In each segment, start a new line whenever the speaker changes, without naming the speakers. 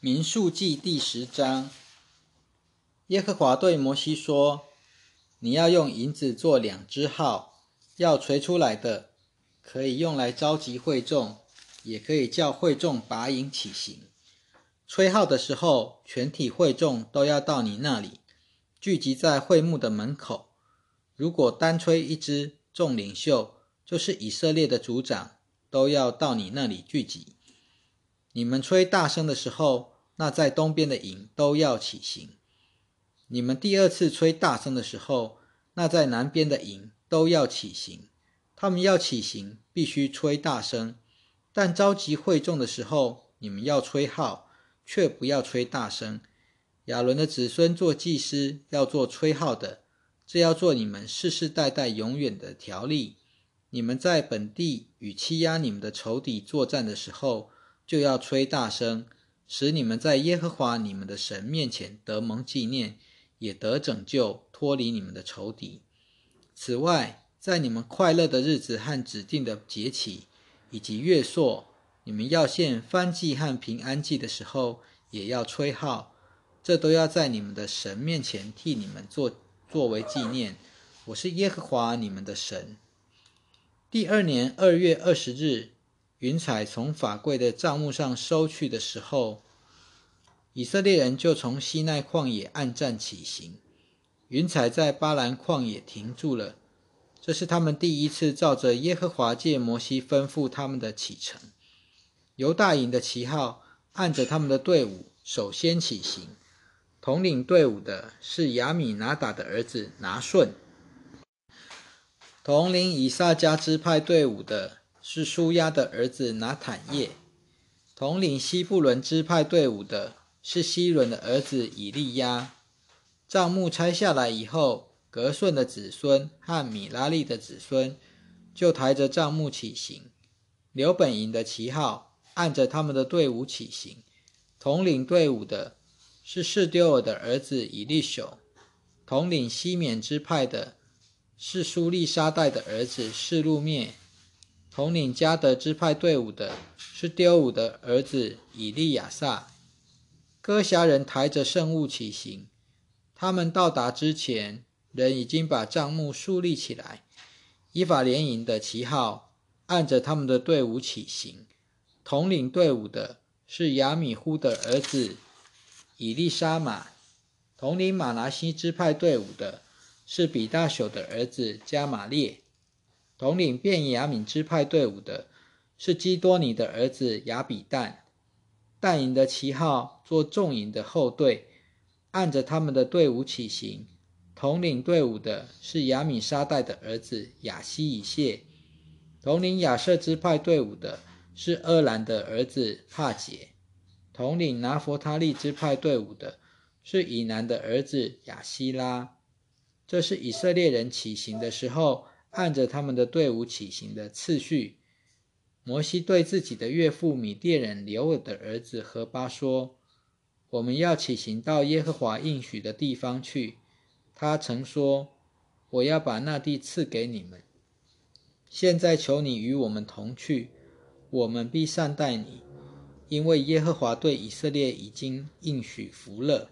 民数记第十章，耶和华对摩西说：“你要用银子做两只号，要锤出来的，可以用来召集会众，也可以叫会众拔营起行。吹号的时候，全体会众都要到你那里，聚集在会幕的门口。如果单吹一支，众领袖就是以色列的族长，都要到你那里聚集。”你们吹大声的时候，那在东边的营都要起行；你们第二次吹大声的时候，那在南边的营都要起行。他们要起行，必须吹大声；但召集会众的时候，你们要吹号，却不要吹大声。亚伦的子孙做祭司，要做吹号的，这要做你们世世代代永远的条例。你们在本地与欺压你们的仇敌作战的时候，就要吹大声，使你们在耶和华你们的神面前得蒙纪念，也得拯救，脱离你们的仇敌。此外，在你们快乐的日子和指定的节期以及月朔，你们要献翻祭和平安祭的时候，也要吹号。这都要在你们的神面前替你们做作为纪念。我是耶和华你们的神。第二年二月二十日。云彩从法柜的帐幕上收去的时候，以色列人就从西奈旷野暗战起行。云彩在巴兰旷野停住了，这是他们第一次照着耶和华借摩西吩咐他们的启程。犹大营的旗号按着他们的队伍首先起行，统领队伍的是亚米拿达的儿子拿顺，统领以撒加支派队伍的。是舒亚的儿子拿坦叶，统领西布伦支派队伍的是西伦的儿子以利亚。帐幕拆下来以后，格顺的子孙和米拉利的子孙就抬着帐幕起行。刘本营的旗号按着他们的队伍起行，统领队伍的是士丢尔的儿子以利修，统领西缅支派的是苏利沙代的儿子示路灭。统领加德支派队伍的是丢伍的儿子以利亚撒。哥侠人抬着圣物起行，他们到达之前，人已经把帐幕竖立起来。依法联营的旗号按着他们的队伍起行。统领队伍的是亚米呼的儿子以利沙玛。统领马拿西支派队伍的是比大朽的儿子加玛列。统领便雅敏支派队伍的是基多尼的儿子雅比旦，旦营的旗号做众营的后队，按着他们的队伍起行。统领队伍的是亚米沙代的儿子雅西以谢，统领亚瑟支派队伍的是厄兰的儿子帕杰，统领拿佛他利支派队伍的是以南的儿子雅西拉。这是以色列人起行的时候。按着他们的队伍起行的次序，摩西对自己的岳父米甸人刘尔的儿子何巴说：“我们要起行到耶和华应许的地方去。他曾说：我要把那地赐给你们。现在求你与我们同去，我们必善待你，因为耶和华对以色列已经应许福乐。”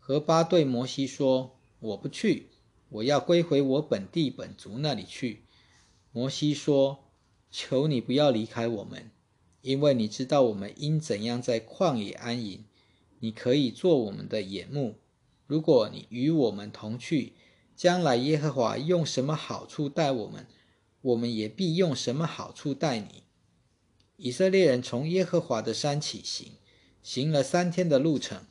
何巴对摩西说：“我不去。”我要归回我本地本族那里去。摩西说：“求你不要离开我们，因为你知道我们应怎样在旷野安营。你可以做我们的眼目。如果你与我们同去，将来耶和华用什么好处待我们，我们也必用什么好处待你。”以色列人从耶和华的山起行，行了三天的路程。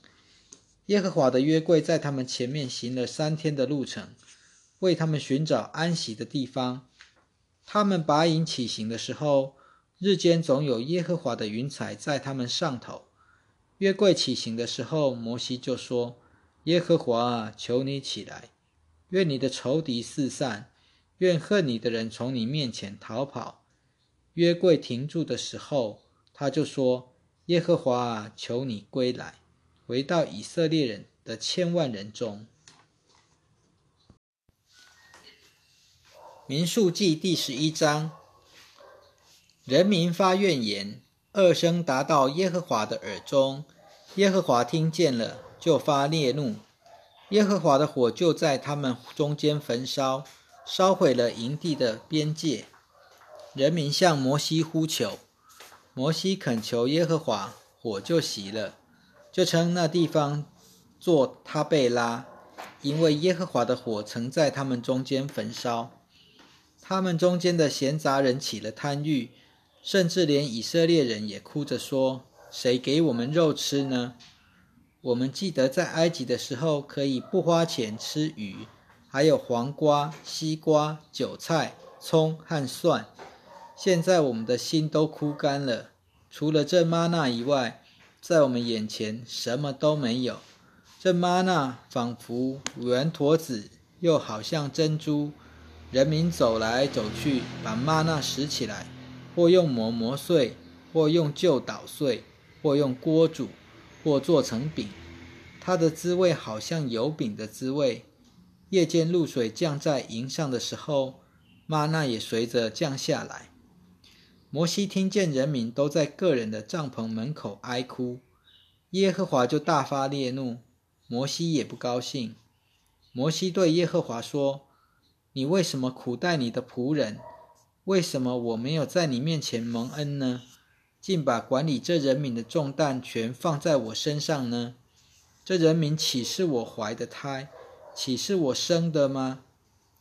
耶和华的约柜在他们前面行了三天的路程。为他们寻找安息的地方。他们拔营起行的时候，日间总有耶和华的云彩在他们上头。约柜起行的时候，摩西就说：“耶和华，求你起来，愿你的仇敌四散，愿恨你的人从你面前逃跑。”约柜停住的时候，他就说：“耶和华，求你归来，回到以色列人的千万人中。”民数记第十一章，人民发怨言，恶声达到耶和华的耳中，耶和华听见了，就发烈怒。耶和华的火就在他们中间焚烧，烧毁了营地的边界。人民向摩西呼求，摩西恳求耶和华，火就熄了，就称那地方做他贝拉，因为耶和华的火曾在他们中间焚烧。他们中间的闲杂人起了贪欲，甚至连以色列人也哭着说：“谁给我们肉吃呢？”我们记得在埃及的时候，可以不花钱吃鱼，还有黄瓜、西瓜、韭菜、葱和蒜。现在我们的心都枯干了，除了这玛纳以外，在我们眼前什么都没有。这玛纳仿佛圆坨子，又好像珍珠。人民走来走去，把玛纳拾起来，或用磨磨碎，或用臼捣碎，或用锅煮。或做成饼，它的滋味好像油饼的滋味。夜间露水降在营上的时候，玛纳也随着降下来。摩西听见人民都在个人的帐篷门口哀哭，耶和华就大发烈怒。摩西也不高兴。摩西对耶和华说：“你为什么苦待你的仆人？为什么我没有在你面前蒙恩呢？”竟把管理这人民的重担全放在我身上呢？这人民岂是我怀的胎，岂是我生的吗？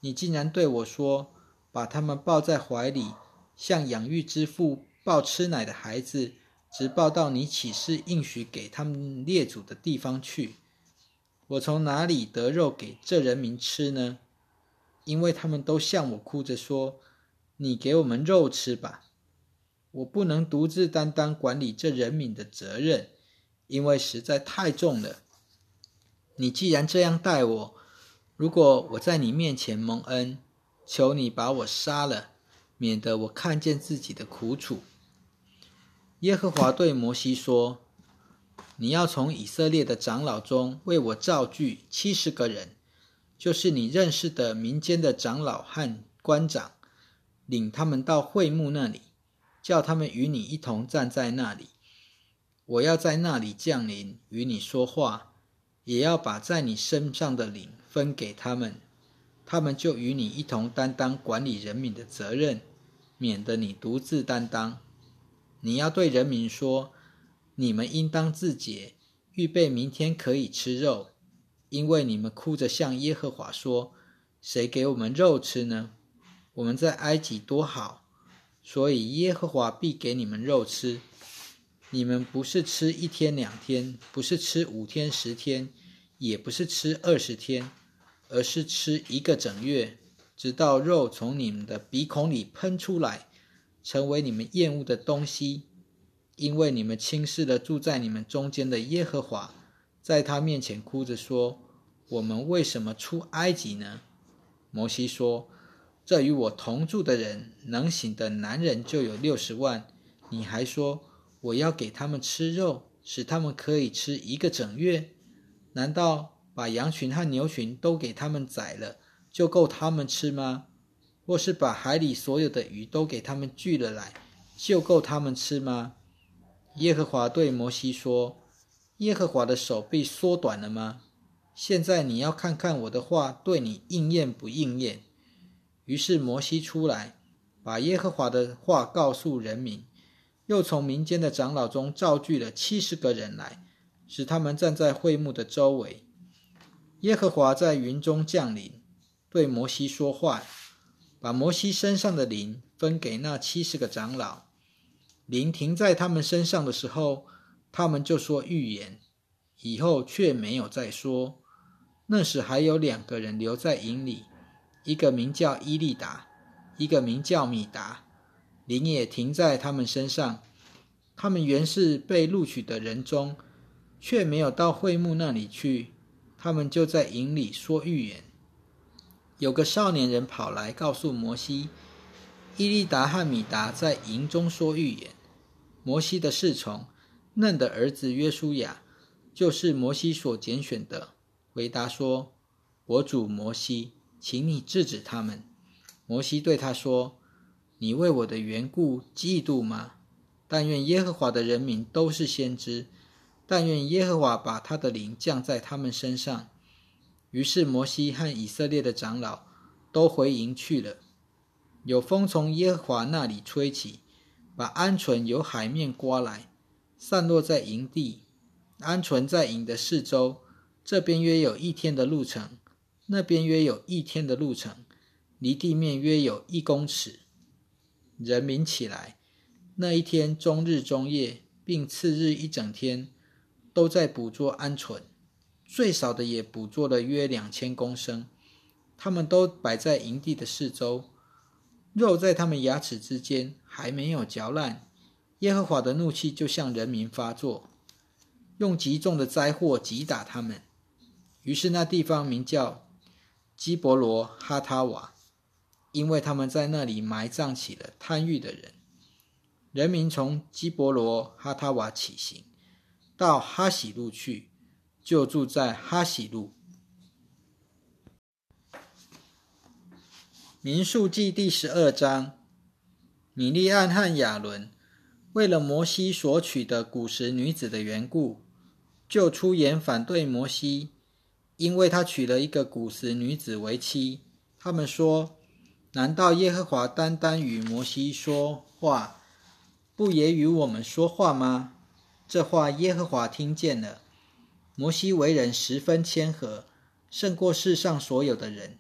你竟然对我说，把他们抱在怀里，像养育之父抱吃奶的孩子，直抱到你岂是应许给他们列祖的地方去？我从哪里得肉给这人民吃呢？因为他们都向我哭着说：“你给我们肉吃吧。”我不能独自担当管理这人民的责任，因为实在太重了。你既然这样待我，如果我在你面前蒙恩，求你把我杀了，免得我看见自己的苦楚。耶和华对摩西说：“你要从以色列的长老中为我造句七十个人，就是你认识的民间的长老和官长，领他们到会幕那里。”叫他们与你一同站在那里，我要在那里降临，与你说话，也要把在你身上的领分给他们，他们就与你一同担当管理人民的责任，免得你独自担当。你要对人民说：你们应当自洁，预备明天可以吃肉，因为你们哭着向耶和华说：谁给我们肉吃呢？我们在埃及多好。所以耶和华必给你们肉吃，你们不是吃一天两天，不是吃五天十天，也不是吃二十天，而是吃一个整月，直到肉从你们的鼻孔里喷出来，成为你们厌恶的东西，因为你们轻视了住在你们中间的耶和华，在他面前哭着说：“我们为什么出埃及呢？”摩西说。这与我同住的人，能醒的男人就有六十万。你还说我要给他们吃肉，使他们可以吃一个整月？难道把羊群和牛群都给他们宰了，就够他们吃吗？或是把海里所有的鱼都给他们聚了来，就够他们吃吗？耶和华对摩西说：“耶和华的手臂缩短了吗？现在你要看看我的话对你应验不应验。”于是摩西出来，把耶和华的话告诉人民，又从民间的长老中召聚了七十个人来，使他们站在会幕的周围。耶和华在云中降临，对摩西说话，把摩西身上的灵分给那七十个长老。灵停在他们身上的时候，他们就说预言，以后却没有再说。那时还有两个人留在营里。一个名叫伊利达，一个名叫米达，灵也停在他们身上。他们原是被录取的人中，却没有到会幕那里去。他们就在营里说预言。有个少年人跑来告诉摩西，伊利达和米达在营中说预言。摩西的侍从嫩的儿子约书亚，就是摩西所拣选的，回答说：“我主摩西。”请你制止他们。摩西对他说：“你为我的缘故嫉妒吗？但愿耶和华的人民都是先知，但愿耶和华把他的灵降在他们身上。”于是摩西和以色列的长老都回营去了。有风从耶和华那里吹起，把鹌鹑由海面刮来，散落在营地。鹌鹑在营的四周，这边约有一天的路程，那边约有一天的路程，离地面约有一公尺。人民起来，那一天终日终夜，并次日一整天，都在捕捉鹌鹑，最少的也捕捉了约两千公升。他们都摆在营地的四周。肉在他们牙齿之间还没有嚼烂，耶和华的怒气就向人民发作，用极重的灾祸击打他们。于是那地方名叫基伯罗哈塔瓦，因为他们在那里埋葬起了贪欲的人。人民从基伯罗哈塔瓦起行，到哈喜路去，就住在哈喜路。民数记第十二章，米利暗和亚伦为了摩西所娶的古时女子的缘故，就出言反对摩西，因为他娶了一个古时女子为妻。他们说：“难道耶和华单单与摩西说话，不也与我们说话吗？”这话耶和华听见了。摩西为人十分谦和，胜过世上所有的人。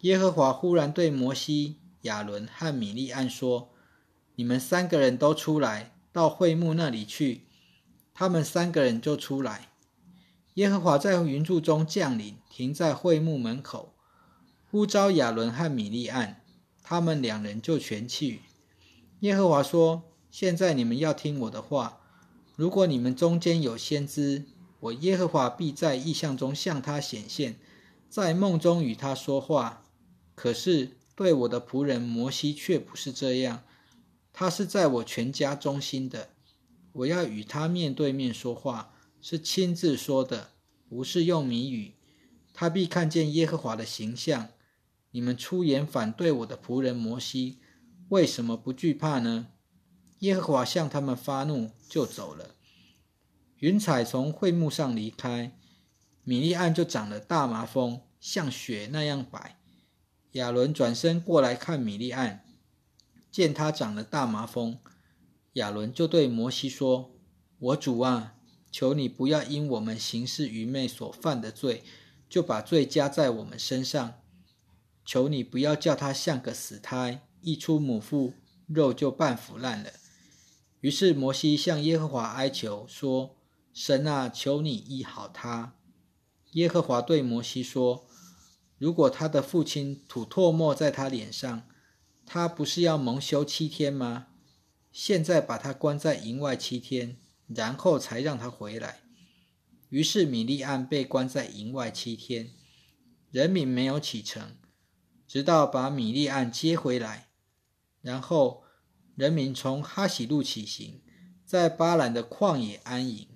耶和华忽然对摩西、亚伦和米利暗说：“你们三个人都出来，到会幕那里去。”他们三个人就出来。耶和华在云柱中降临，停在会幕门口，呼召亚伦和米利暗，他们两人就全去。耶和华说：“现在你们要听我的话。如果你们中间有先知，我耶和华必在异象中向他显现，在梦中与他说话。”可是对我的仆人摩西却不是这样，他是在我全家中心的，我要与他面对面说话，是亲自说的，不是用谜语。他必看见耶和华的形象。你们出言反对我的仆人摩西，为什么不惧怕呢？耶和华向他们发怒，就走了。云彩从会幕上离开，米利暗就长了大麻风，像雪那样白。亚伦转身过来看米利暗，见他长了大麻风，亚伦就对摩西说：“我主啊，求你不要因我们行事愚昧所犯的罪，就把罪加在我们身上。求你不要叫他像个死胎，一出母腹，肉就半腐烂了。”于是摩西向耶和华哀求说：“神啊，求你医好他。”耶和华对摩西说。如果他的父亲吐唾沫在他脸上，他不是要蒙羞七天吗？现在把他关在营外七天，然后才让他回来。于是米利安被关在营外七天，人民没有启程，直到把米利安接回来。然后人民从哈喜路起行，在巴兰的旷野安营。